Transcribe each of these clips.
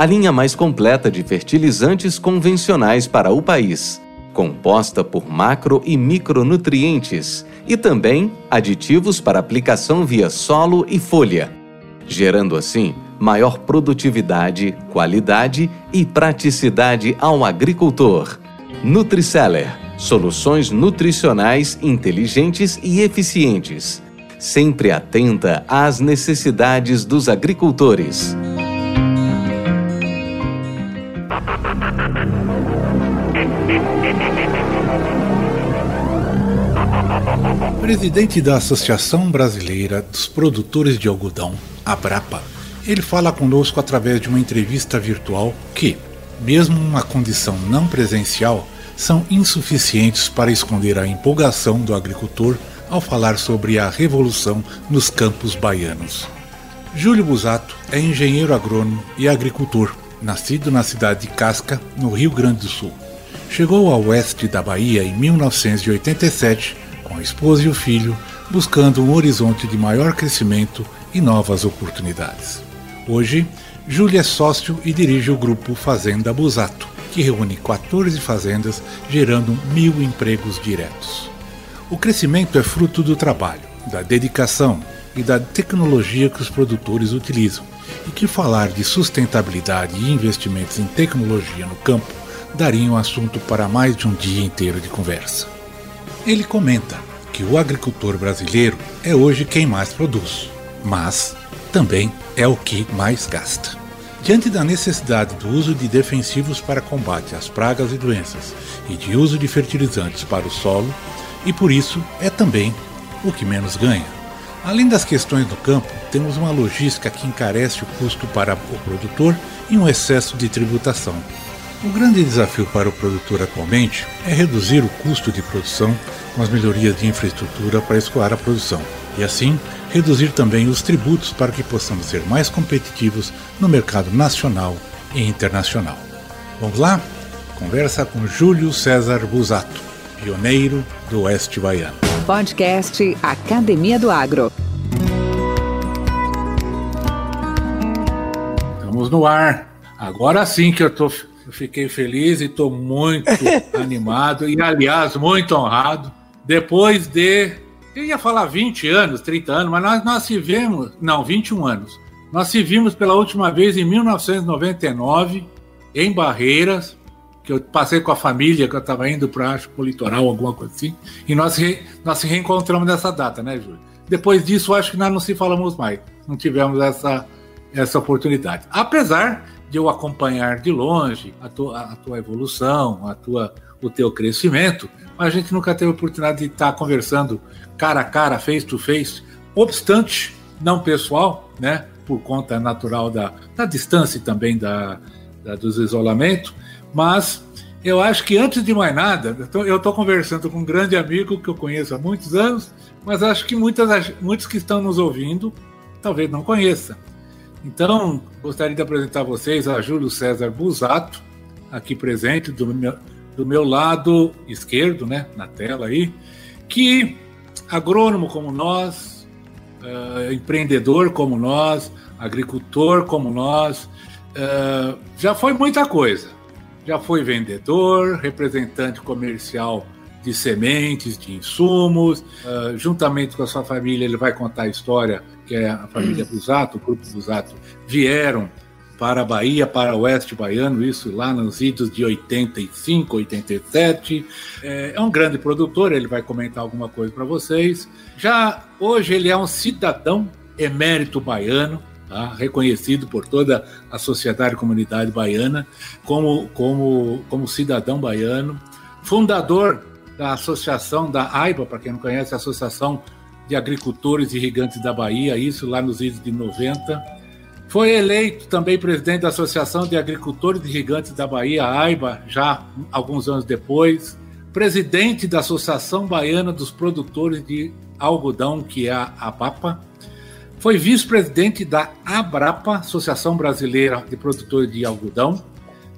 a linha mais completa de fertilizantes convencionais para o país, composta por macro e micronutrientes e também aditivos para aplicação via solo e folha, gerando assim maior produtividade, qualidade e praticidade ao agricultor. Nutriceller soluções nutricionais inteligentes e eficientes, sempre atenta às necessidades dos agricultores. Presidente da Associação Brasileira dos Produtores de Algodão, Abrapa, ele fala conosco através de uma entrevista virtual que, mesmo numa condição não presencial, são insuficientes para esconder a empolgação do agricultor ao falar sobre a revolução nos campos baianos. Júlio Busato é engenheiro agrônomo e agricultor, nascido na cidade de Casca, no Rio Grande do Sul. Chegou ao oeste da Bahia em 1987 com a esposa e o filho, buscando um horizonte de maior crescimento e novas oportunidades. Hoje, Júlia é sócio e dirige o grupo Fazenda Busato, que reúne 14 fazendas, gerando mil empregos diretos. O crescimento é fruto do trabalho, da dedicação e da tecnologia que os produtores utilizam, e que falar de sustentabilidade e investimentos em tecnologia no campo daria um assunto para mais de um dia inteiro de conversa. Ele comenta que o agricultor brasileiro é hoje quem mais produz, mas também é o que mais gasta. Diante da necessidade do uso de defensivos para combate às pragas e doenças e de uso de fertilizantes para o solo, e por isso é também o que menos ganha. Além das questões do campo, temos uma logística que encarece o custo para o produtor e um excesso de tributação, o grande desafio para o produtor atualmente é reduzir o custo de produção com as melhorias de infraestrutura para escoar a produção e, assim, reduzir também os tributos para que possamos ser mais competitivos no mercado nacional e internacional. Vamos lá? Conversa com Júlio César Busato, pioneiro do Oeste Baiano. Podcast Academia do Agro. Estamos no ar. Agora sim que eu estou eu fiquei feliz e estou muito animado e, aliás, muito honrado. Depois de, eu ia falar 20 anos, 30 anos, mas nós, nós se vimos, não, 21 anos. Nós se vimos pela última vez em 1999, em Barreiras, que eu passei com a família, que eu estava indo para o litoral, alguma coisa assim, e nós, re, nós se reencontramos nessa data, né, Júlio? Depois disso, acho que nós não se falamos mais, não tivemos essa, essa oportunidade. Apesar de eu acompanhar de longe a tua, a tua evolução, a tua, o teu crescimento, mas a gente nunca teve a oportunidade de estar conversando cara a cara, face to face, obstante não pessoal, né, por conta natural da, da distância também da, da, dos isolamentos, mas eu acho que antes de mais nada, eu estou conversando com um grande amigo que eu conheço há muitos anos, mas acho que muitas, muitos que estão nos ouvindo talvez não conheçam. Então, gostaria de apresentar a vocês a Júlio César Busato, aqui presente do meu, do meu lado esquerdo, né, na tela aí, que agrônomo como nós, uh, empreendedor como nós, agricultor como nós, uh, já foi muita coisa. Já foi vendedor, representante comercial de sementes, de insumos. Uh, juntamente com a sua família, ele vai contar a história que é a família Busato, o grupo Busato, vieram para a Bahia, para o oeste baiano, isso lá nos idos de 85, 87. É, é um grande produtor, ele vai comentar alguma coisa para vocês. Já hoje ele é um cidadão emérito baiano, tá? reconhecido por toda a sociedade e comunidade baiana como, como, como cidadão baiano, fundador da associação da AIBA, para quem não conhece, a Associação de Agricultores Irrigantes da Bahia, isso lá nos idos de 90. Foi eleito também presidente da Associação de Agricultores Irrigantes da Bahia, AIBA, já alguns anos depois. Presidente da Associação Baiana dos Produtores de Algodão, que é a ABAPA. Foi vice-presidente da ABRAPA, Associação Brasileira de Produtores de Algodão.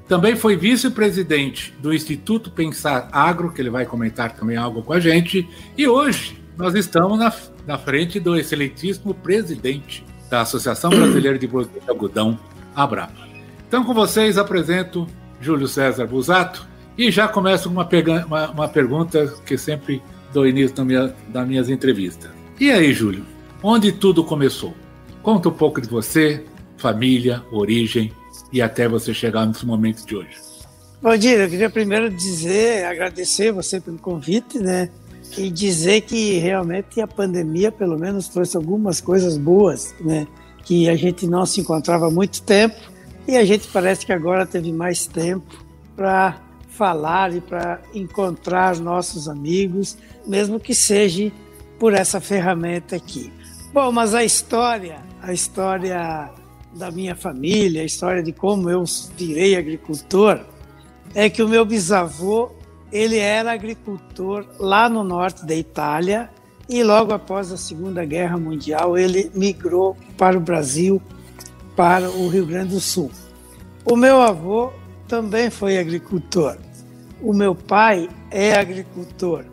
Também foi vice-presidente do Instituto Pensar Agro, que ele vai comentar também algo com a gente. E hoje nós estamos na, na frente do excelentíssimo presidente da Associação Brasileira de Produtos de Algodão, Abrapa. Então, com vocês, apresento Júlio César Busato e já começo uma, uma, uma pergunta que sempre dou início das minha, das minhas entrevistas. E aí, Júlio, onde tudo começou? Conta um pouco de você, família, origem e até você chegar nesse momento de hoje. Bom dia, eu queria primeiro dizer, agradecer você pelo convite, né? E dizer que realmente a pandemia, pelo menos, trouxe algumas coisas boas, né? Que a gente não se encontrava há muito tempo e a gente parece que agora teve mais tempo para falar e para encontrar nossos amigos, mesmo que seja por essa ferramenta aqui. Bom, mas a história, a história da minha família, a história de como eu virei agricultor, é que o meu bisavô ele era agricultor lá no norte da Itália e logo após a Segunda Guerra Mundial ele migrou para o Brasil, para o Rio Grande do Sul. O meu avô também foi agricultor. O meu pai é agricultor.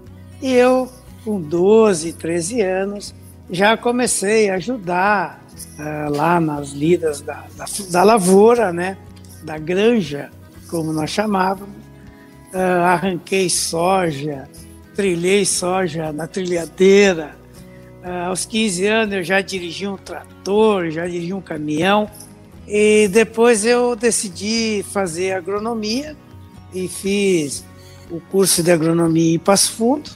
E eu, com 12, 13 anos, já comecei a ajudar uh, lá nas lidas da, da, da lavoura, né? da granja, como nós chamávamos uh, arranquei soja, trilhei soja na trilhadeira. Uh, aos 15 anos eu já dirigi um trator, já dirigi um caminhão. E depois eu decidi fazer agronomia e fiz o curso de agronomia em Passo Fundo.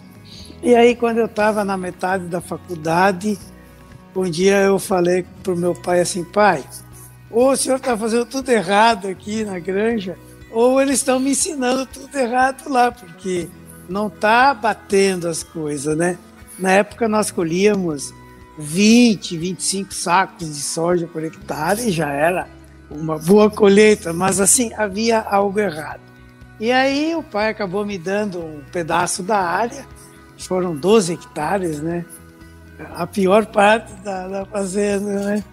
E aí, quando eu estava na metade da faculdade, um dia eu falei para o meu pai assim: pai, o senhor está fazendo tudo errado aqui na granja, ou eles estão me ensinando tudo errado lá, porque não está batendo as coisas, né? Na época nós colhíamos 20, 25 sacos de soja por hectare e já era uma boa colheita, mas assim, havia algo errado. E aí o pai acabou me dando um pedaço da área, foram 12 hectares, né? A pior parte da, da fazenda, né?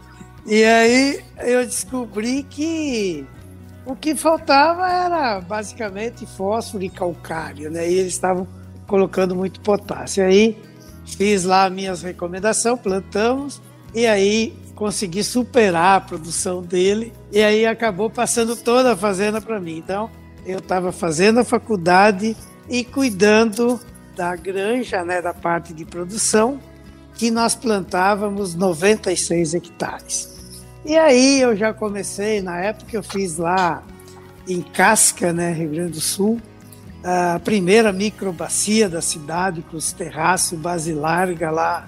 E aí eu descobri que o que faltava era basicamente fósforo e calcário, né? E eles estavam colocando muito potássio. Aí fiz lá minhas recomendações, plantamos e aí consegui superar a produção dele e aí acabou passando toda a fazenda para mim. Então eu estava fazendo a faculdade e cuidando da granja, né, da parte de produção, que nós plantávamos 96 hectares. E aí eu já comecei, na época eu fiz lá em Casca, né, Rio Grande do Sul, a primeira microbacia da cidade com os terraços base larga lá.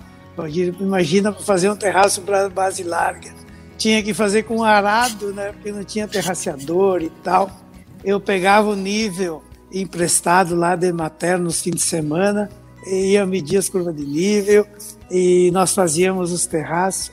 Imagina fazer um terraço para base larga. Tinha que fazer com arado, né, porque não tinha terraciador e tal. Eu pegava o nível emprestado lá de materno nos fins de semana, ia medir as curvas de nível e nós fazíamos os terraços.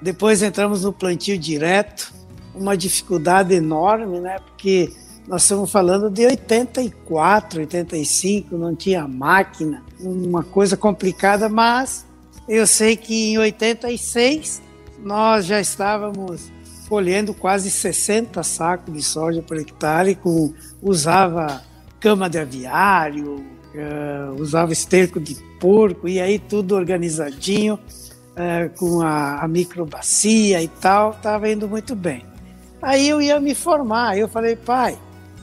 Depois entramos no plantio direto, uma dificuldade enorme, né? Porque nós estamos falando de 84, 85, não tinha máquina, uma coisa complicada, mas eu sei que em 86 nós já estávamos colhendo quase 60 sacos de soja por hectare, com, usava cama de aviário, uh, usava esterco de porco, e aí tudo organizadinho é, com a, a microbacia e tal, estava indo muito bem. Aí eu ia me formar, eu falei, pai,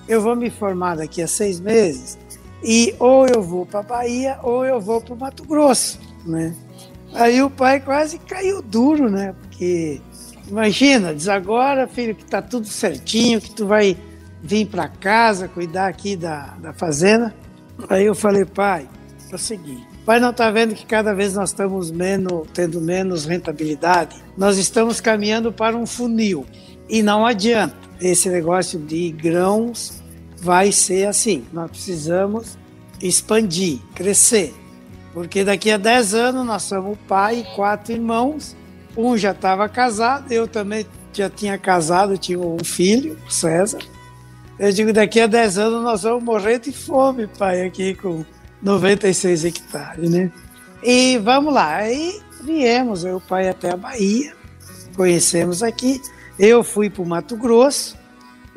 eu vou me formar daqui a seis meses e ou eu vou para Bahia ou eu vou para o Mato Grosso, né? Aí o pai quase caiu duro, né? Porque imagina, diz agora, filho, que está tudo certinho, que tu vai vir para casa cuidar aqui da, da fazenda. Aí eu falei, pai, é o seguinte, Pai não está vendo que cada vez nós estamos menos, tendo menos rentabilidade? Nós estamos caminhando para um funil e não adianta. Esse negócio de grãos vai ser assim. Nós precisamos expandir, crescer. Porque daqui a 10 anos nós somos pai e quatro irmãos. Um já estava casado, eu também já tinha casado, tinha um filho, César. Eu digo, daqui a 10 anos nós vamos morrer de fome, pai, aqui com 96 hectares, né? E vamos lá, aí viemos, eu e o pai até a Bahia, conhecemos aqui. Eu fui para o Mato Grosso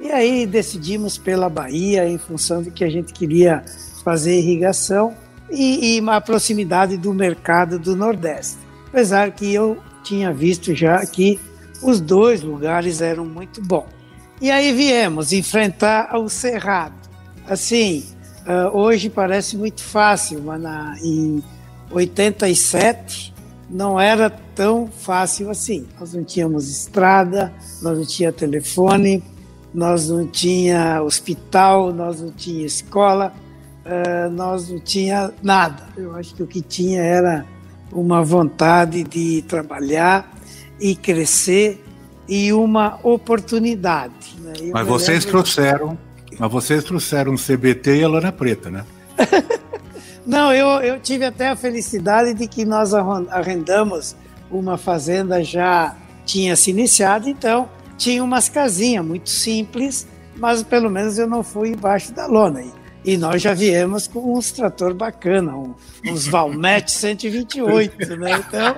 e aí decidimos pela Bahia em função de que a gente queria fazer irrigação e, e a proximidade do mercado do Nordeste. Apesar que eu tinha visto já que os dois lugares eram muito bons. E aí viemos enfrentar o Cerrado. Assim, uh, hoje parece muito fácil, mas na, em 87 não era tão fácil assim. Nós não tínhamos estrada, nós não tinha telefone, nós não tinha hospital, nós não tinha escola, uh, nós não tinha nada. Eu acho que o que tinha era uma vontade de trabalhar e crescer e uma oportunidade. Né? Mas vocês lembro... trouxeram, mas vocês trouxeram um CBT e a lona preta, né? Não, eu, eu tive até a felicidade de que nós arrendamos uma fazenda já tinha se iniciado, então tinha umas casinhas muito simples, mas pelo menos eu não fui embaixo da lona. E nós já viemos com uns trator bacana, um, uns Valmet 128, né? Então,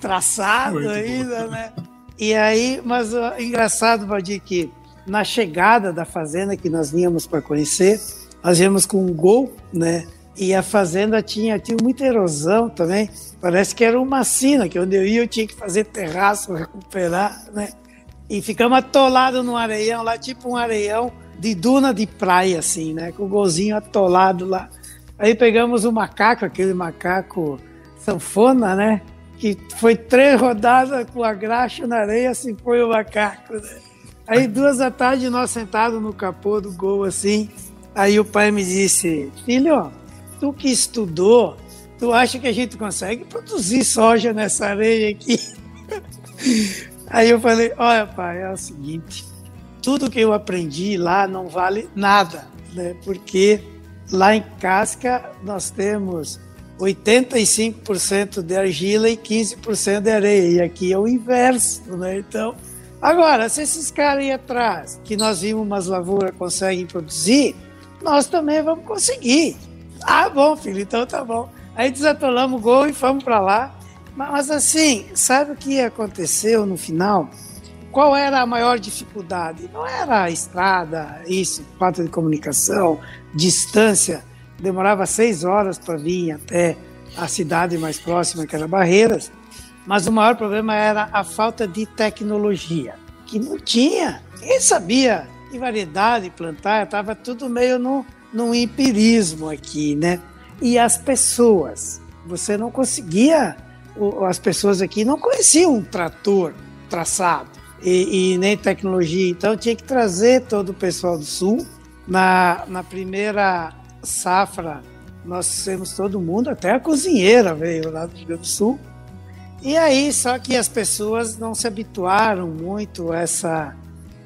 traçado muito ainda, bom. né? E aí, mas o engraçado, Valdir, que na chegada da fazenda que nós vínhamos para conhecer, nós viemos com um gol, né? E a fazenda tinha, tinha muita erosão também. Parece que era uma sina, que onde eu ia eu tinha que fazer terraço, recuperar, né? E ficamos atolados num areião lá, tipo um areião de duna de praia, assim, né? Com o golzinho atolado lá. Aí pegamos o macaco, aquele macaco sanfona, né? Que foi três rodadas com a graxa na areia, assim foi o macaco, né? Aí duas da tarde nós sentados no capô do gol, assim. Aí o pai me disse, filho, tu que estudou, tu acha que a gente consegue produzir soja nessa areia aqui? Aí eu falei, olha pai, é o seguinte, tudo que eu aprendi lá não vale nada, né? Porque lá em Casca nós temos 85% de argila e 15% de areia, e aqui é o inverso, né? Então, agora, se esses caras aí atrás, que nós vimos umas lavouras conseguem produzir, nós também vamos conseguir. Ah, bom, filho, então tá bom. Aí desatolamos o gol e fomos para lá. Mas assim, sabe o que aconteceu no final? Qual era a maior dificuldade? Não era a estrada, isso, falta de comunicação, distância. Demorava seis horas para vir até a cidade mais próxima, que era Barreiras. Mas o maior problema era a falta de tecnologia, que não tinha. Ninguém sabia que variedade plantar, estava tudo meio no, num empirismo aqui, né? E as pessoas, você não conseguia, as pessoas aqui não conheciam um trator traçado e, e, nem tecnologia, então tinha que trazer todo o pessoal do Sul. Na, na primeira safra, nós temos todo mundo, até a cozinheira veio lá do Rio Grande do Sul. E aí, só que as pessoas não se habituaram muito a essa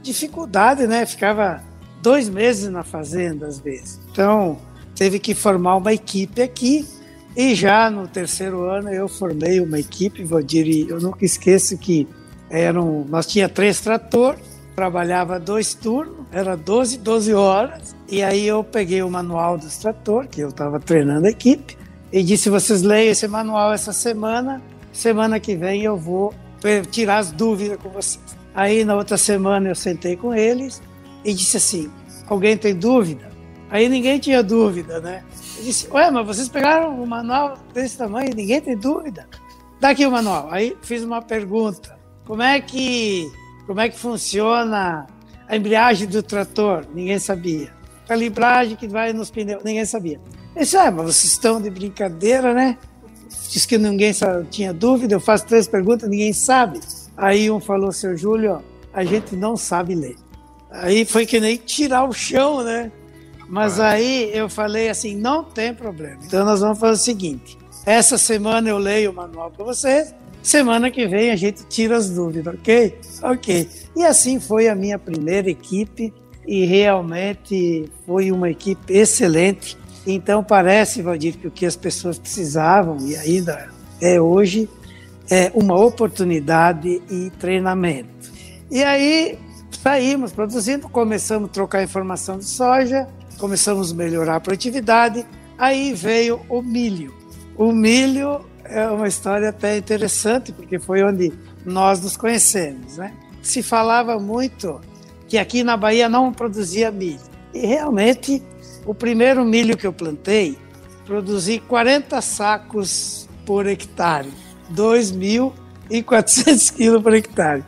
dificuldade, né? Ficava dois meses na fazenda, às vezes. Então, teve que formar uma equipe aqui. E já no terceiro ano eu formei uma equipe, Valdir, e eu nunca esqueço que eram, nós tinha três tratores, trabalhava dois turnos, era 12, 12 horas, e aí eu peguei o manual dos tratores, que eu estava treinando a equipe, e disse, vocês leiam esse manual essa semana, semana que vem eu vou tirar as dúvidas com vocês. Aí na outra semana eu sentei com eles, e disse assim: Alguém tem dúvida? Aí ninguém tinha dúvida, né? Eu disse: Ué, mas vocês pegaram o manual desse tamanho ninguém tem dúvida? Dá aqui o manual. Aí fiz uma pergunta: Como é que, como é que funciona a embreagem do trator? Ninguém sabia. Calibragem que vai nos pneus? Ninguém sabia. Eu disse: Ah, mas vocês estão de brincadeira, né? Diz que ninguém tinha dúvida. Eu faço três perguntas, ninguém sabe. Aí um falou: Seu Júlio, a gente não sabe ler. Aí foi que nem tirar o chão, né? Mas ah. aí eu falei assim, não tem problema. Então nós vamos fazer o seguinte: essa semana eu leio o manual para vocês, semana que vem a gente tira as dúvidas, ok? Ok. E assim foi a minha primeira equipe e realmente foi uma equipe excelente. Então parece, Valdir, que o que as pessoas precisavam e ainda é hoje é uma oportunidade e treinamento. E aí saímos produzindo, começamos a trocar informação de soja, começamos a melhorar a produtividade, aí veio o milho. O milho é uma história até interessante, porque foi onde nós nos conhecemos. Né? Se falava muito que aqui na Bahia não produzia milho. E realmente, o primeiro milho que eu plantei, produzi 40 sacos por hectare, 2.400 quilos por hectare.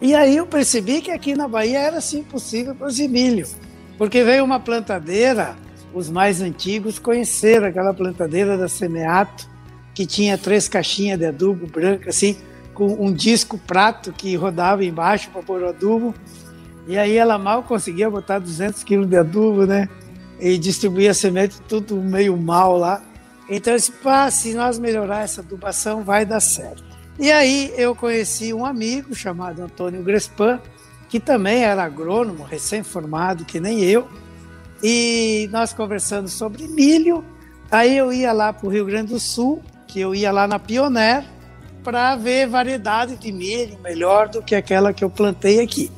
E aí eu percebi que aqui na Bahia era sim possível produzir milho, porque veio uma plantadeira, os mais antigos conheceram aquela plantadeira da Semeato, que tinha três caixinhas de adubo branco, assim, com um disco prato que rodava embaixo para pôr o adubo. E aí ela mal conseguia botar 200 quilos de adubo, né? E distribuía semente tudo meio mal lá. Então disse, pá, se nós melhorar essa adubação, vai dar certo. E aí eu conheci um amigo chamado Antônio Grespan, que também era agrônomo, recém-formado, que nem eu. E nós conversando sobre milho. Aí eu ia lá para o Rio Grande do Sul que eu ia lá na Pioneer para ver variedade de milho melhor do que aquela que eu plantei aqui.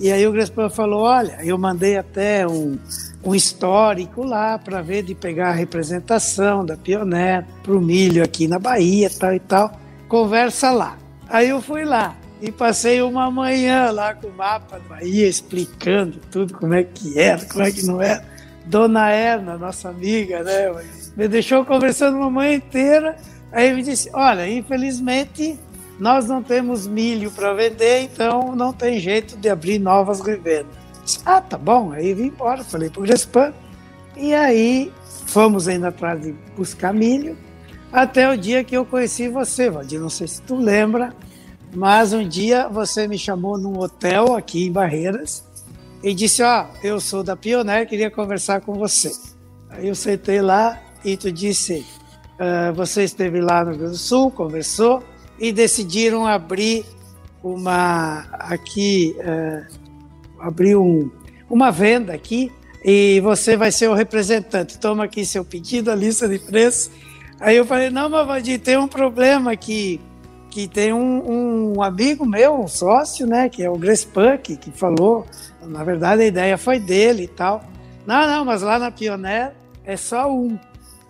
E aí o Grespan falou: Olha, eu mandei até um, um histórico lá para ver de pegar a representação da Pioneer para o milho aqui na Bahia, tal e tal. Conversa lá. Aí eu fui lá e passei uma manhã lá com o mapa da Bahia explicando tudo como é que era, como é que não era. Dona Erna, nossa amiga, né? Me deixou conversando uma manhã inteira Aí ele disse: Olha, infelizmente nós não temos milho para vender, então não tem jeito de abrir novas revendas. Ah, tá bom. Aí vim embora, falei para o Gespan. E aí fomos ainda atrás de buscar milho, até o dia que eu conheci você, Valdir. Não sei se tu lembra, mas um dia você me chamou num hotel aqui em Barreiras e disse: Ó, oh, eu sou da Pioneer, queria conversar com você. Aí eu sentei lá e tu disse: Uh, você esteve lá no Rio Grande do Sul, conversou e decidiram abrir uma aqui uh, abrir um, uma venda aqui e você vai ser o representante. Toma aqui seu pedido, a lista de preços. Aí eu falei, não, mas tem um problema aqui, que tem um, um, amigo meu, um sócio, né, que é o Grespunk, que falou, na verdade a ideia foi dele e tal. Não, não, mas lá na Pioneer é só um.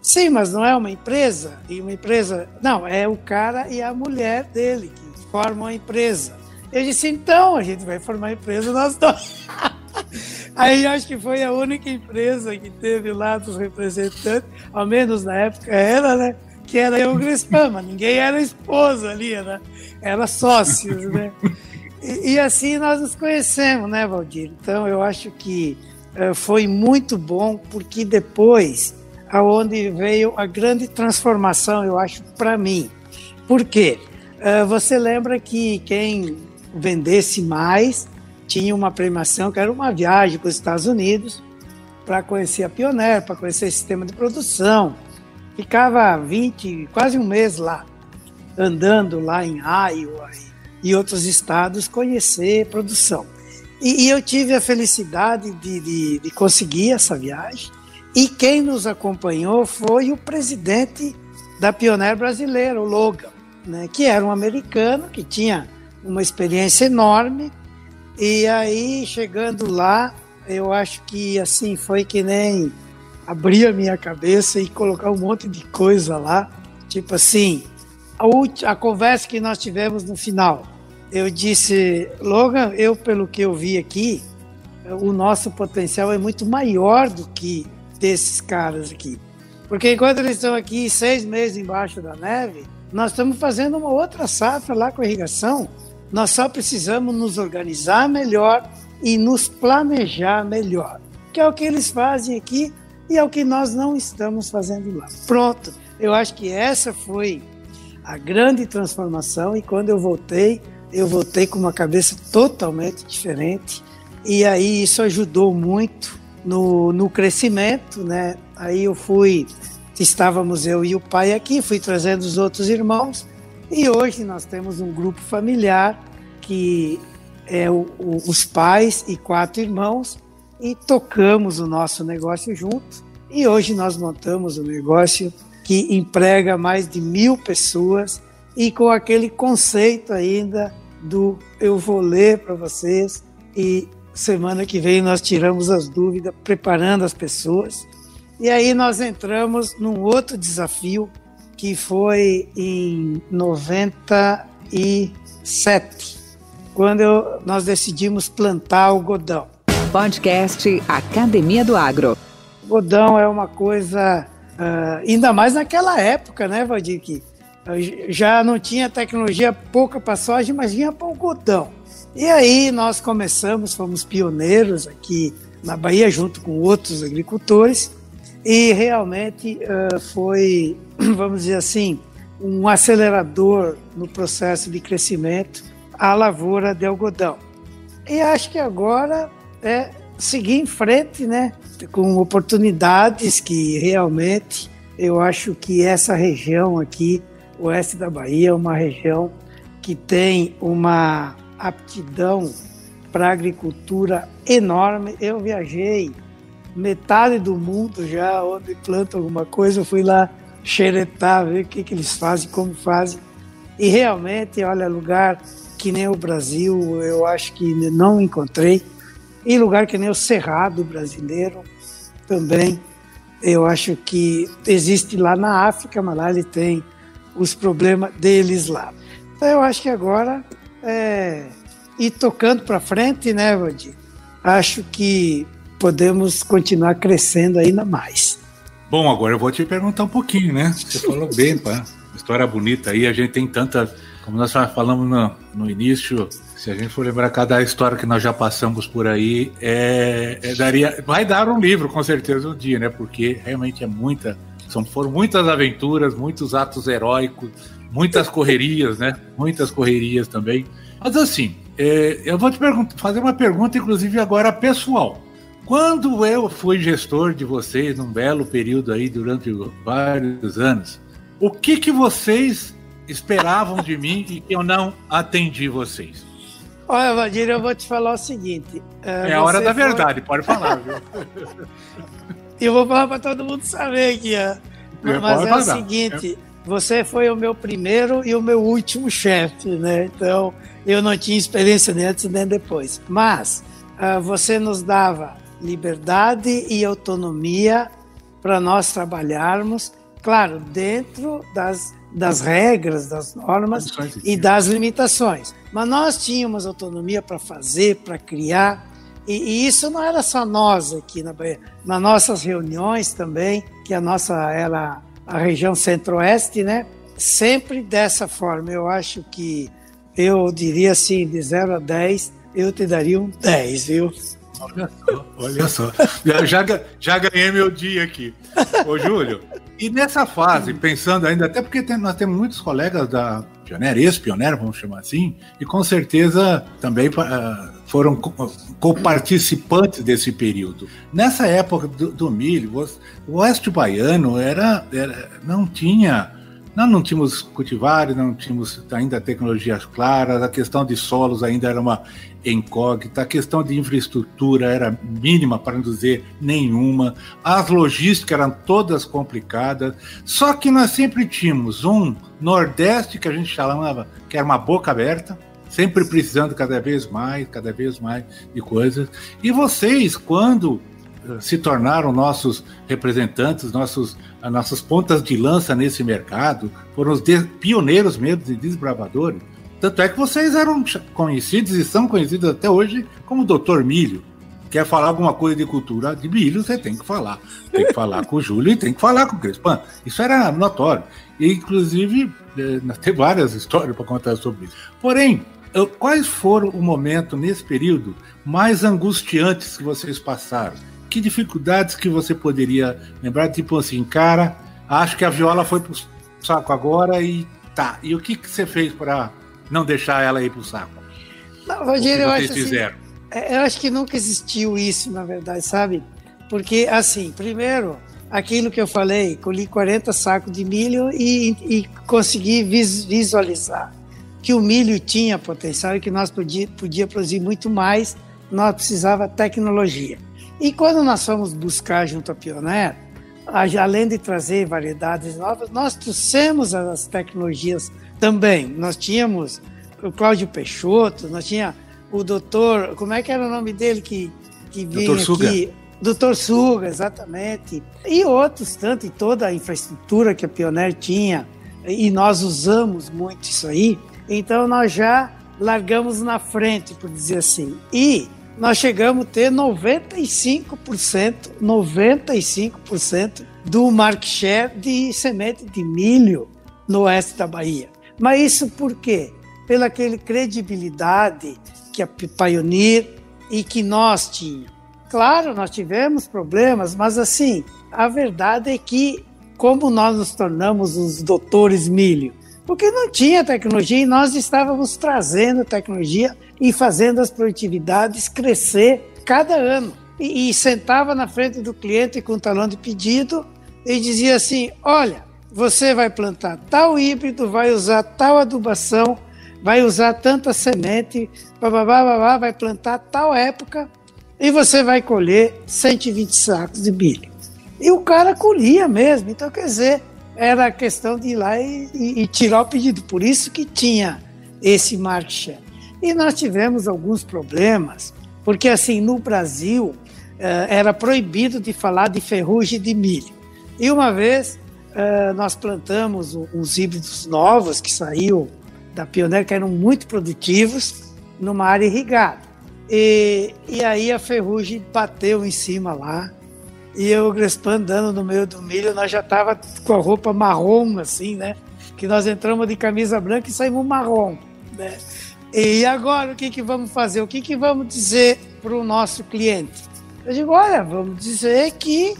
Sim, mas não é uma empresa? E uma empresa. Não, é o cara e a mulher dele que formam a empresa. Eu disse, então, a gente vai formar empresa nós dois. Aí acho que foi a única empresa que teve lá dos representantes, ao menos na época era, né? Que era eu mas ninguém era esposa ali, né? Era sócios, né? E, e, assim nós nos conhecemos, né, Valdir? Então eu acho que uh, foi muito bom, porque depois aonde veio a grande transformação, eu acho, para mim. Por quê? Uh, você lembra que quem vendesse mais tinha uma premiação que era uma viagem para os Estados Unidos para conhecer a Pioneer, para conhecer o sistema de produção. Ficava 20, quase um mês lá, andando lá em Iowa e, outros estados, conhecer produção. E, e eu tive a felicidade de, de, de conseguir essa viagem e quem nos acompanhou foi o presidente da Pioneer brasileira, o Logan, né, que era um americano que tinha uma experiência enorme. E aí, chegando lá, eu acho que assim foi que nem abrir a minha cabeça e colocar um monte de coisa lá. Tipo assim, a, a conversa que nós tivemos no final, eu disse, Logan, eu pelo que eu vi aqui, o nosso potencial é muito maior do que desses caras aqui. Porque enquanto eles estão aqui seis meses embaixo da neve, nós estamos fazendo uma outra safra lá com irrigação. Nós só precisamos nos organizar melhor e nos planejar melhor, que é o que eles fazem aqui e é o que nós não estamos fazendo lá. Pronto, eu acho que essa foi a grande transformação e quando eu voltei, eu voltei com uma cabeça totalmente diferente e aí isso ajudou muito no, no crescimento, né? Aí eu fui, estávamos eu e o pai aqui, fui trazendo os outros irmãos e hoje nós temos um grupo familiar que é o, o, os pais e quatro irmãos e tocamos o nosso negócio junto. E hoje nós montamos um negócio que emprega mais de mil pessoas e com aquele conceito ainda do eu vou ler para vocês e semana que vem nós tiramos as dúvidas, preparando as pessoas. E aí nós entramos num outro desafio que foi em 97, quando eu, nós decidimos plantar algodão. Podcast Academia do Agro. O algodão é uma coisa, uh, ainda mais naquela época, né, Valdir, que já não tinha tecnologia pouca para soja, mas vinha para o algodão. E aí nós começamos, fomos pioneiros aqui na Bahia, junto com outros agricultores, e realmente uh, foi, vamos dizer assim, um acelerador no processo de crescimento a lavoura de algodão. E acho que agora é seguir em frente, né, com oportunidades que realmente eu acho que essa região aqui, oeste da Bahia, é uma região que tem uma aptidão para agricultura enorme. Eu viajei metade do mundo já, onde planta alguma coisa, eu fui lá xeretar, ver o que, que eles fazem, como fazem. E realmente, olha, lugar que nem o Brasil, eu acho que não encontrei. E lugar que nem o Cerrado brasileiro também, eu acho que existe lá na África, mas lá ele tem os problemas deles lá. Então eu acho que agora é ir tocando para frente, né, Valdir? Acho que podemos continuar crescendo ainda mais. Bom, agora eu vou te perguntar um pouquinho, né? Você falou bem, pá. História bonita aí, a gente tem tantas. Como nós falamos no, no início, se a gente for lembrar cada história que nós já passamos por aí, é, é, daria, vai dar um livro com certeza um dia, né? Porque realmente é muita, são, foram muitas aventuras, muitos atos heróicos, muitas correrias, né? Muitas correrias também. Mas assim, é, eu vou te fazer uma pergunta, inclusive agora pessoal. Quando eu fui gestor de vocês num belo período aí durante vários anos, o que que vocês esperavam de mim e que eu não atendi vocês? Olha, Valdir, eu vou te falar o seguinte. É, é a hora da foi... verdade, pode falar, viu? eu vou falar para todo mundo saber aqui, ó. Mas é o seguinte, você foi o meu primeiro e o meu último chefe, né? Então, eu não tinha experiência nem antes nem depois. Mas uh, você nos dava liberdade e autonomia para nós trabalharmos, claro, dentro das, das regras, das normas e das limitações. Mas nós tínhamos autonomia para fazer, para criar, e, e, isso não era só nós aqui na Bahia, nas nossas reuniões também, que a nossa era a região centro-oeste, né? Sempre dessa forma. Eu acho que eu diria assim, de 0 a 10, eu te daria um 10, viu? Olha só, olha só. Já, já, ganhei meu dia aqui. Ô, Júlio, e nessa fase, pensando ainda, até porque tem, nós temos muitos colegas da pioneira, ex-pioneira, vamos chamar assim, e com certeza também uh, foram co-participantes desse período. Nessa época do, do milho, o oeste baiano era, era não tinha nós não tínhamos cultivares, não tínhamos ainda tecnologias claras, a questão de solos ainda era uma incógnita, a questão de infraestrutura era mínima, para não dizer nenhuma, as logísticas eram todas complicadas, só que nós sempre tínhamos um Nordeste que a gente chamava que era uma boca aberta, sempre precisando cada vez mais, cada vez mais de coisas, e vocês, quando se tornaram nossos representantes, nossos, as nossas pontas de lança nesse mercado, foram os pioneiros mesmo de desbravadores. Tanto é que vocês eram conhecidos e são conhecidos até hoje como Doutor Milho. Quer falar alguma coisa de cultura de milho, você tem que falar. Tem que falar com o Júlio e tem que falar com o Crespan. Isso era notório. E, inclusive, eh, tem várias histórias para contar sobre isso. Porém, quais foram o momento nesse período mais angustiantes que vocês passaram? Que dificuldades que você poderia lembrar? Tipo assim, cara, acho que a viola foi pro saco agora e tá. E o que, que você fez para não deixar ela ir pro saco? Não, Rogério, eu acho, assim, é, eu acho que nunca existiu isso, na verdade, sabe? Porque, assim, primeiro, aquilo que eu falei, colhi 40 sacos de milho e, e consegui visualizar que o milho tinha potencial e que nós podia, podia produzir muito mais, nós precisava tecnologia. E quando nós fomos buscar junto à Pioneer, além de trazer variedades novas, nós trouxemos as tecnologias também. Nós tínhamos o Cláudio Peixoto, nós tinha o doutor, como é que era o nome dele que, que vinha Suga. aqui? Doutor Suga, exatamente. E outros tanto, e toda a infraestrutura que a Pioneer tinha, e nós usamos muito isso aí. Então nós já largamos na frente, por dizer assim. E nós chegamos a ter 95%, 95% do market share de semente de milho no oeste da Bahia. Mas isso por quê? Pela aquele credibilidade que a Pioneer e que nós tínhamos. Claro, nós tivemos problemas, mas assim, a verdade é que como nós nos tornamos os doutores milho? Porque não tinha tecnologia e nós estávamos trazendo tecnologia e fazendo as produtividades crescer cada ano. E, e sentava na frente do cliente com o talão de pedido e dizia assim: olha, você vai plantar tal híbrido, vai usar tal adubação, vai usar tanta semente, bababá, babá, vai plantar tal época e você vai colher 120 sacos de milho. E o cara colhia mesmo, então quer dizer, era questão de ir lá e, e, e tirar o pedido. Por isso que tinha esse market share. E nós tivemos alguns problemas, porque assim, no Brasil eh, era proibido de falar de ferrugem de milho. E uma vez eh, nós plantamos uns híbridos novos que saíram da Pioneer, que eram muito produtivos, numa área irrigada. E, e aí a ferrugem bateu em cima lá, e eu, o Grespan andando no meio do milho, nós já estava com a roupa marrom, assim, né? Que nós entramos de camisa branca e saímos marrom, né? E agora o que, que vamos fazer? O que, que vamos dizer para o nosso cliente? Eu digo, olha, vamos dizer que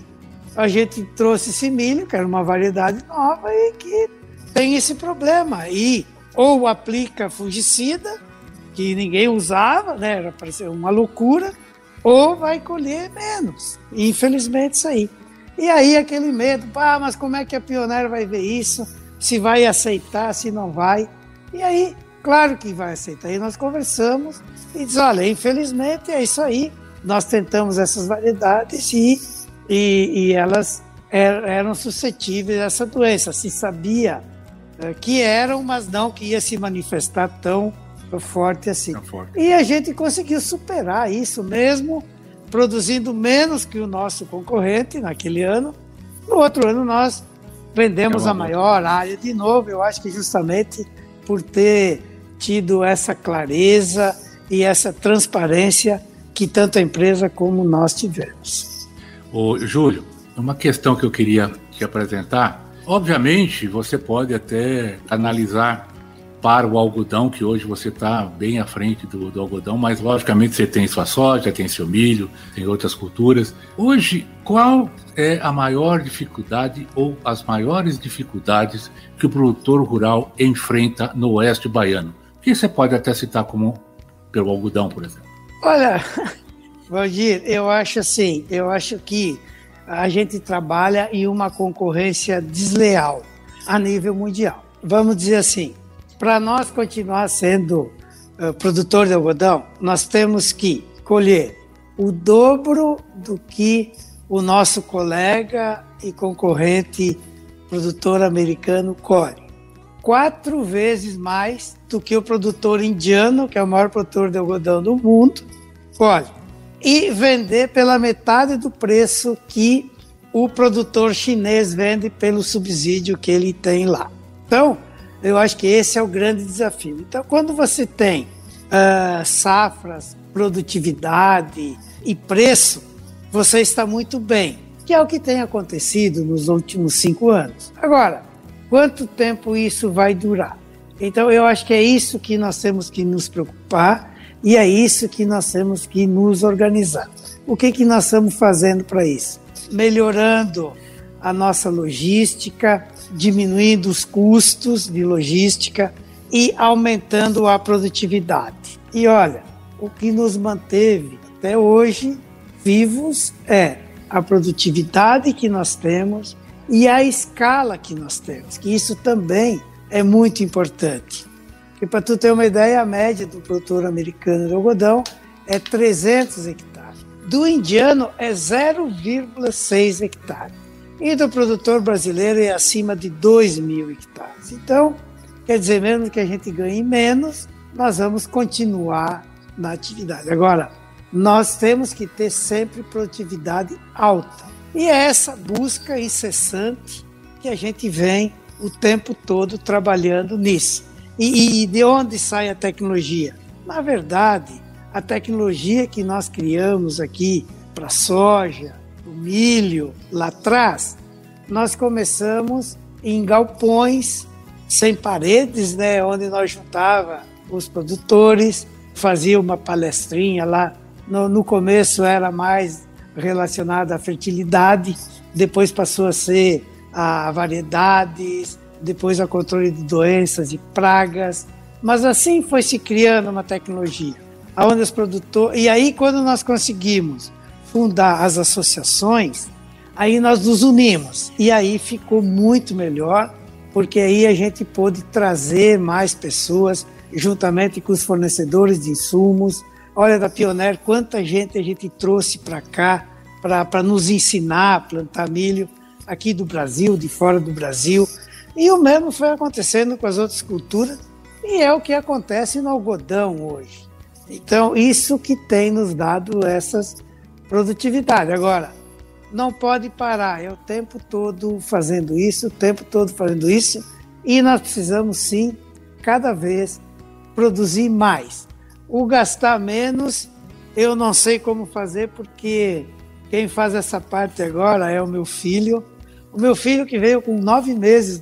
a gente trouxe esse milho, que era uma variedade nova e que tem esse problema. E ou aplica fungicida, que ninguém usava, né? Era parecer uma loucura, ou vai colher menos. Infelizmente, isso aí. E aí aquele medo, ah, mas como é que a pioneira vai ver isso? Se vai aceitar, se não vai. E aí, claro que vai aceitar. E nós conversamos e diz, olha, infelizmente é isso aí. Nós tentamos essas variedades e, e, e elas er, eram suscetíveis a essa doença. Se sabia é, que eram, mas não que ia se manifestar tão forte assim. Forte. E a gente conseguiu superar isso mesmo, produzindo menos que o nosso concorrente naquele ano. No outro ano nós vendemos é a maior área de novo, eu acho que justamente por ter tido essa clareza e essa transparência que tanto a empresa como nós tivemos. Ô, Júlio, uma questão que eu queria te apresentar. Obviamente, você pode até analisar para o algodão, que hoje você está bem à frente do, do, algodão, mas logicamente você tem sua soja, tem seu milho, tem outras culturas. Hoje, qual é a maior dificuldade ou as maiores dificuldades que o produtor rural enfrenta no oeste baiano? Que você pode até citar como pelo algodão, por exemplo. Olha, Valdir, eu acho assim, eu acho que a gente trabalha em uma concorrência desleal a nível mundial. Vamos dizer assim, para nós continuar sendo uh, produtor de algodão, nós temos que colher o dobro do que o nosso colega e concorrente produtor americano colhe. Quatro vezes mais do que o produtor indiano, que é o maior produtor de algodão do mundo, colhe. E vender pela metade do preço que o produtor chinês vende pelo subsídio que ele tem lá. Então, eu acho que esse é o grande desafio. Então, quando você tem uh, safras, produtividade e preço, você está muito bem, que é o que tem acontecido nos últimos cinco anos. Agora, quanto tempo isso vai durar? Então, eu acho que é isso que nós temos que nos preocupar e é isso que nós temos que nos organizar. O que, que nós estamos fazendo para isso? Melhorando a nossa logística, diminuindo os custos de logística e aumentando a produtividade. E olha, o que nos manteve até hoje vivos é a produtividade que nós temos e a escala que nós temos, que isso também é muito importante. Porque para tu ter uma ideia, a média do produtor americano de algodão é 300 hectares. Do indiano é 0,6 hectares e do produtor brasileiro é acima de 2 mil hectares. Então, quer dizer, mesmo que a gente ganhe menos, nós vamos continuar na atividade. Agora, nós temos que ter sempre produtividade alta. E é essa busca incessante que a gente vem o tempo todo trabalhando nisso. E, e de onde sai a tecnologia? Na verdade, a tecnologia que nós criamos aqui para soja, o milho, lá atrás, nós começamos em galpões sem paredes, né, onde nós juntava os produtores, fazia uma palestrinha lá. No, no começo era mais relacionado à fertilidade, depois passou a ser a variedades, depois a controle de doenças e pragas, mas assim foi se criando uma tecnologia, aonde os produtores e aí quando nós conseguimos fundar as associações, aí nós nos unimos e aí ficou muito melhor, porque aí a gente pôde trazer mais pessoas juntamente com os fornecedores de insumos. Olha da Pioneer, quanta gente a gente trouxe para cá para nos ensinar a plantar milho aqui do Brasil, de fora do Brasil. E o mesmo foi acontecendo com as outras culturas e é o que acontece no algodão hoje. Então, isso que tem nos dado essas produtividade. Agora, não pode parar, é o tempo todo fazendo isso, o tempo todo fazendo isso, e nós precisamos sim, cada vez, produzir mais. O gastar menos, eu não sei como fazer, porque quem faz essa parte agora é o meu filho. O meu filho que veio com nove meses,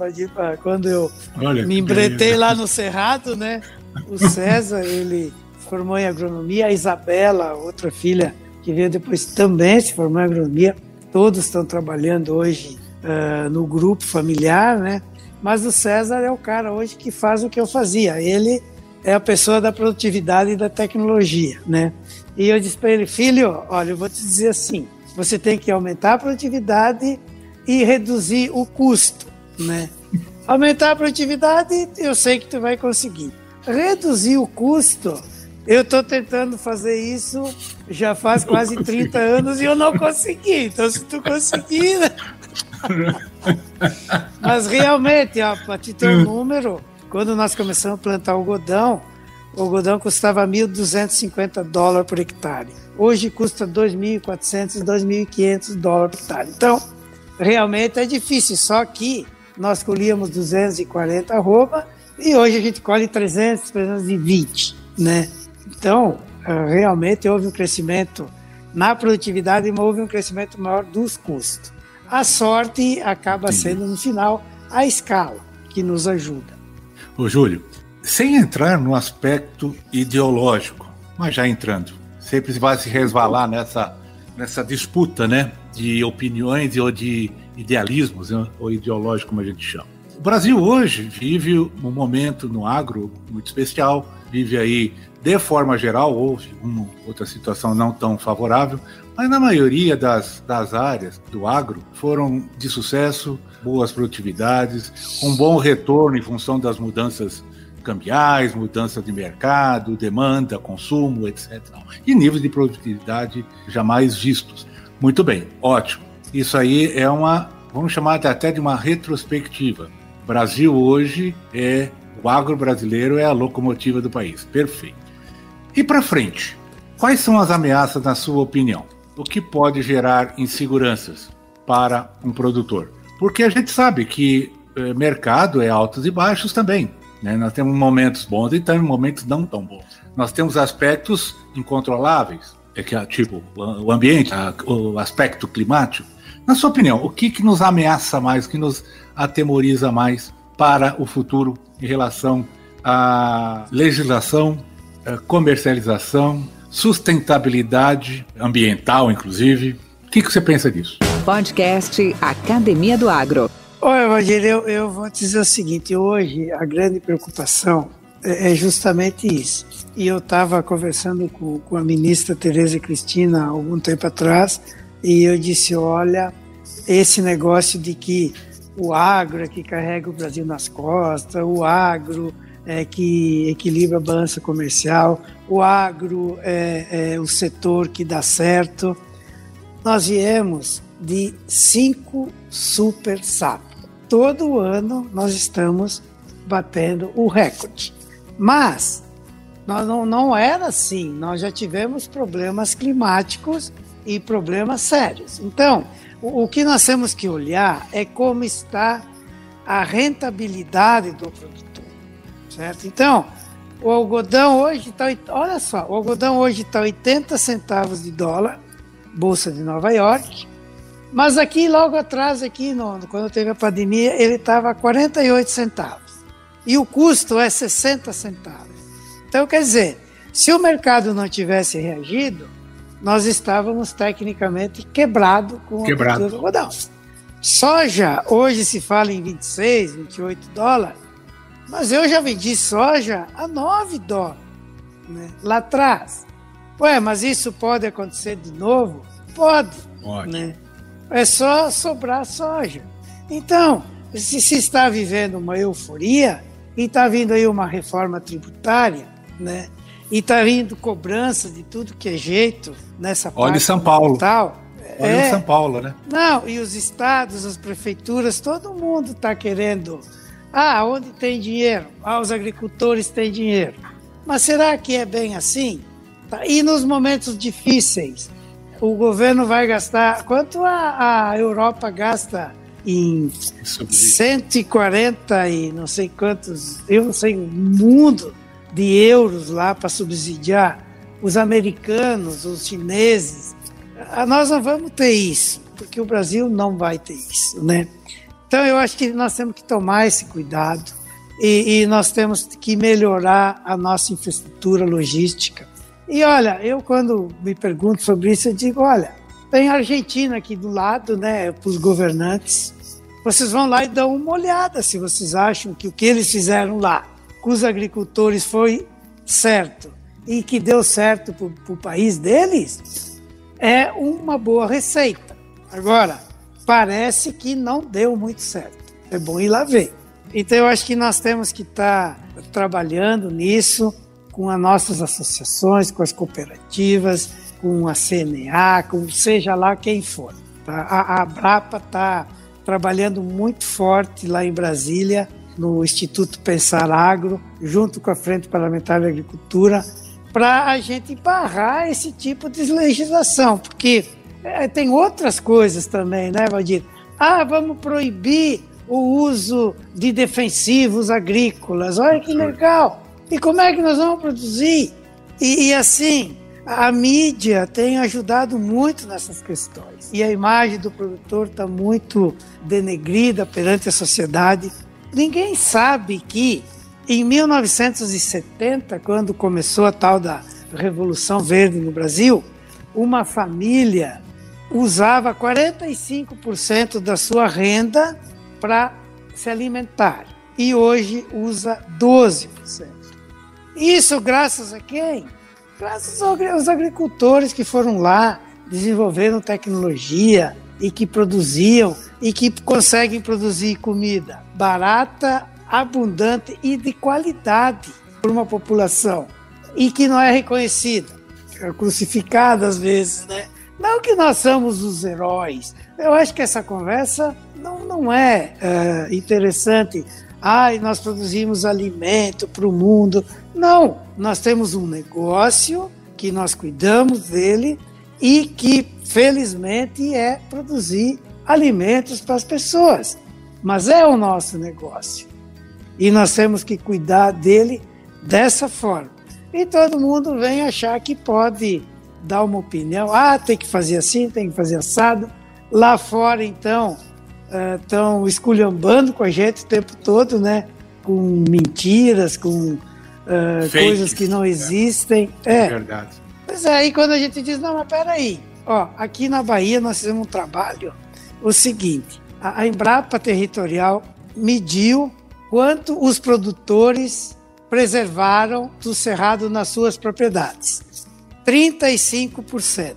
quando eu Olha, me embretei lá no Cerrado, né? O César, ele formou em agronomia, a Isabela, outra filha, que veio depois também se formou em agronomia. Todos estão trabalhando hoje uh, no grupo familiar, né? Mas o César é o cara hoje que faz o que eu fazia. Ele é a pessoa da produtividade e da tecnologia, né? E eu disse para ele, filho, olha, eu vou te dizer assim, você tem que aumentar a produtividade e reduzir o custo, né? Aumentar a produtividade, eu sei que tu vai conseguir. Reduzir o custo, eu estou tentando fazer isso já faz quase 30 anos e eu não consegui. Então, se tu conseguir. Né? Mas realmente, para te ter um número, quando nós começamos a plantar algodão, o algodão custava 1.250 dólares por hectare. Hoje custa 2.400, 2.500 dólares por hectare. Então, realmente é difícil. Só que nós colhíamos 240 arroba e hoje a gente colhe 300, 320, né? Então, eh, realmente houve um crescimento na produtividade e houve um crescimento maior dos custos. A sorte acaba sendo, no final, a escala que nos ajuda. Ô, Júlio, sem entrar no aspecto ideológico, mas já entrando, sempre vai se resvalar nessa, nessa disputa né, de opiniões ou de idealismos, né, ou ideológico, como a gente chama. O Brasil hoje vive um momento no agro muito especial, vive aí de forma geral, houve uma outra situação não tão favorável, mas na maioria das, das áreas do agro foram de sucesso, boas produtividades, um bom retorno em função das mudanças cambiais, mudança de mercado, demanda, consumo, etc. E níveis de produtividade jamais vistos. Muito bem, ótimo. Isso aí é uma, vamos chamar até de uma retrospectiva. Brasil hoje é, o agro brasileiro é a locomotiva do país. Perfeito. E para frente, quais são as ameaças, na sua opinião? O que pode gerar inseguranças para um produtor? Porque a gente sabe que eh, mercado é altos e baixos também. Né? Nós temos momentos bons e temos momentos não tão bons. Nós temos aspectos incontroláveis, é que tipo o ambiente, o aspecto climático. Na sua opinião, o que, que nos ameaça mais, que nos atemoriza mais para o futuro em relação à legislação comercialização, sustentabilidade ambiental, inclusive. O que, que você pensa disso? Podcast Academia do Agro. Olha, Evangelho, eu, eu vou te dizer o seguinte: hoje a grande preocupação é, é justamente isso. E eu estava conversando com, com a ministra Tereza Cristina algum tempo atrás, e eu disse: olha, esse negócio de que o agro é que carrega o Brasil nas costas, o agro é, que equilibra a balança comercial, o agro é, é o setor que dá certo. Nós viemos de cinco super SAP. Todo ano nós estamos batendo o recorde. Mas Nós não, não era assim. Nós já tivemos problemas climáticos e problemas sérios. Então, o, o que nós temos que olhar é como está a rentabilidade do produtor, certo? Então, o algodão hoje está, olha só, o algodão hoje está 80 centavos de dólar, bolsa de Nova York, mas aqui logo atrás, aqui no, quando teve a pandemia, ele estava 48 centavos e o custo é 60 centavos. Então, quer dizer, se o mercado não tivesse reagido, nós estávamos tecnicamente quebrado com quebrado. do algodão. Soja, hoje se fala em 26, 28 dólares, mas eu já vendi soja a 9 dólares, né? lá atrás. Ué, mas isso pode acontecer de novo? Pode. Pode. Né? É só sobrar soja. Então, se se está vivendo uma euforia e está vindo aí uma reforma tributária, né? E está vindo cobrança de tudo que é jeito nessa Olha parte São Paulo. Tal. Olha é, São Paulo, né? Não, e os estados, as prefeituras, todo mundo está querendo. Ah, onde tem dinheiro? Ah, os agricultores têm dinheiro. Mas será que é bem assim? Tá, e nos momentos difíceis, o governo vai gastar. Quanto a, a Europa gasta em 140 e não sei quantos, eu não sei, um mundo de euros lá para subsidiar os americanos, os chineses. Ah, nós não vamos ter isso, porque o Brasil não vai ter isso, né? Então eu acho que nós temos que tomar esse cuidado e, e nós temos que melhorar a nossa infraestrutura logística. E olha, eu quando me pergunto sobre isso, eu digo, olha, tem a Argentina aqui do lado, né, para os governantes. Vocês vão lá e dão uma olhada se vocês acham que o que eles fizeram lá com os agricultores foi certo e que deu certo para o país deles, é uma boa receita. Agora, parece que não deu muito certo. É bom ir lá ver. Então, eu acho que nós temos que estar tá trabalhando nisso com as nossas associações, com as cooperativas, com a CNA, com seja lá quem for. Tá? A, a Brapa está trabalhando muito forte lá em Brasília no Instituto Pensar Agro, junto com a Frente Parlamentar de Agricultura, para a gente barrar esse tipo de legislação, porque é, tem outras coisas também, né, Valdir? Ah, vamos proibir o uso de defensivos agrícolas. Olha que legal! E como é que nós vamos produzir? E, e assim, a mídia tem ajudado muito nessas questões. E a imagem do produtor está muito denegrida perante a sociedade Ninguém sabe que em 1970, quando começou a tal da Revolução Verde no Brasil, uma família usava 45% da sua renda para se alimentar e hoje usa 12%. Isso graças a quem? Graças aos agricultores que foram lá, desenvolveram tecnologia e que produziam e que conseguem produzir comida barata, abundante e de qualidade para uma população e que não é reconhecida, é crucificada às vezes, né? Não que nós somos os heróis. Eu acho que essa conversa não, não é, é interessante. Ai, nós produzimos alimento para o mundo. Não, nós temos um negócio que nós cuidamos dele e que, felizmente, é produzir alimentos para as pessoas. Mas é o nosso negócio. E nós temos que cuidar dele dessa forma. E todo mundo vem achar que pode dar uma opinião. Ah, tem que fazer assim, tem que fazer assado. Lá fora, então, estão uh, esculhambando com a gente o tempo todo, né? Com mentiras, com uh, coisas que não existem. É, é verdade. Pois é, aí quando a gente diz, não, mas peraí, ó, aqui na Bahia nós fizemos um trabalho o seguinte: a Embrapa Territorial mediu quanto os produtores preservaram do cerrado nas suas propriedades. 35%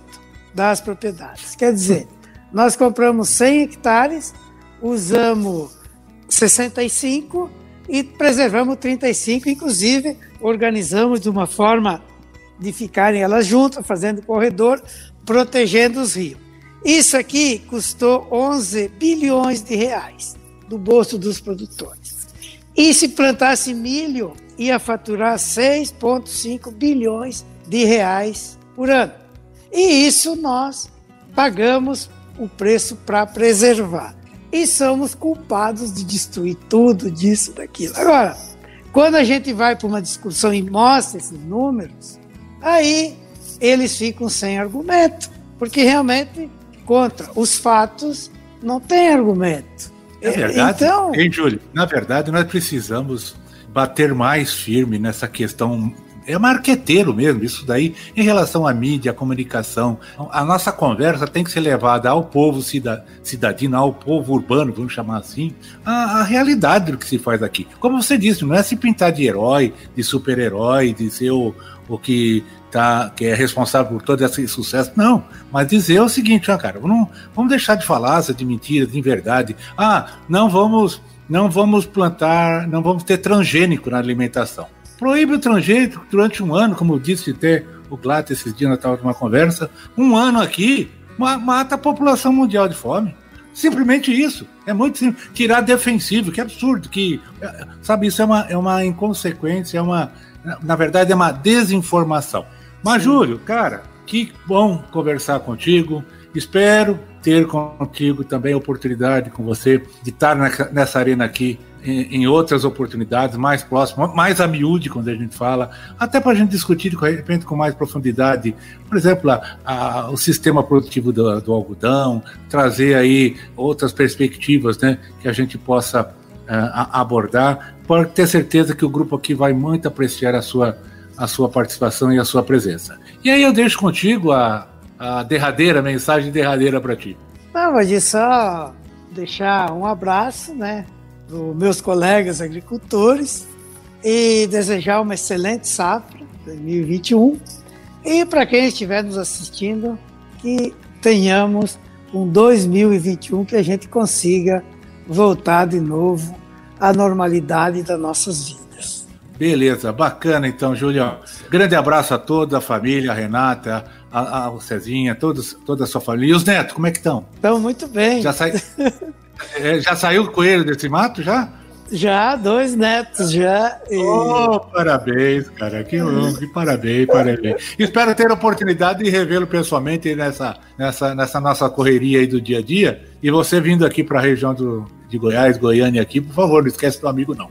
das propriedades. Quer dizer, nós compramos 100 hectares, usamos 65 e preservamos 35, inclusive organizamos de uma forma de ficarem elas juntas, fazendo corredor, protegendo os rios. Isso aqui custou 11 bilhões de reais do bolso dos produtores. E se plantasse milho, ia faturar 6,5 bilhões de reais por ano. E isso nós pagamos o preço para preservar. E somos culpados de destruir tudo disso, daquilo. Agora, quando a gente vai para uma discussão e mostra esses números, aí eles ficam sem argumento, porque realmente contra os fatos não tem argumento. É verdade. Então, hein, Júlio? Na verdade, nós precisamos bater mais firme nessa questão é marqueteiro mesmo, isso daí, em relação à mídia, à comunicação. A nossa conversa tem que ser levada ao povo cidadino, ao povo urbano, vamos chamar assim, a, a, realidade do que se faz aqui. Como você disse, não é se pintar de herói, de super-herói, de ser o, o que, tá, que é responsável por todo esse sucesso, não. Mas dizer o seguinte, ó, cara, não, vamos deixar de falar de mentira, de verdade. Ah, não vamos, não vamos plantar, não vamos ter transgênico na alimentação. Proíbe o transgênico durante um ano, como eu disse até o Glatt esses dias na estava uma conversa. Um ano aqui mata a população mundial de fome. Simplesmente isso. É muito simples. Tirar defensivo, que absurdo. Que, é, sabe, isso é uma, é uma inconsequência, é uma. Na verdade, é uma desinformação. Mas, Sim. Júlio, cara, que bom conversar contigo. Espero ter contigo também a oportunidade com você de estar nessa arena aqui em, outras oportunidades, mais próximo, mais a miúde, quando a gente fala, até para a gente discutir de repente com mais profundidade, por exemplo, a, a, o sistema produtivo do, do, algodão, trazer aí outras perspectivas né, que a gente possa uh, abordar, pode ter certeza que o grupo aqui vai muito apreciar a sua, a sua participação e a sua presença. E aí eu deixo contigo a, a derradeira, mensagem derradeira para ti. Não, mas só deixar um abraço, né? dos meus colegas agricultores e desejar uma excelente safra 2021 e para quem estiver nos assistindo que tenhamos um 2021 que a gente consiga voltar de novo à normalidade das nossas vidas. Beleza, bacana então, Julião. Grande abraço a toda a família, a Renata, a, a Cezinha, todos, toda a sua família. E os netos, como é que estão? Estão muito bem. Já. É, já saiu o coelho desse mato, já? Já, dois netos, já. E... Oh, parabéns, cara. Que, que parabéns, parabéns. Espero ter a oportunidade de revê-lo pessoalmente nessa, nessa, nessa nossa correria aí do dia a dia. E você vindo aqui para a região do, de Goiás, Goiânia aqui, por favor, não esquece do amigo, não.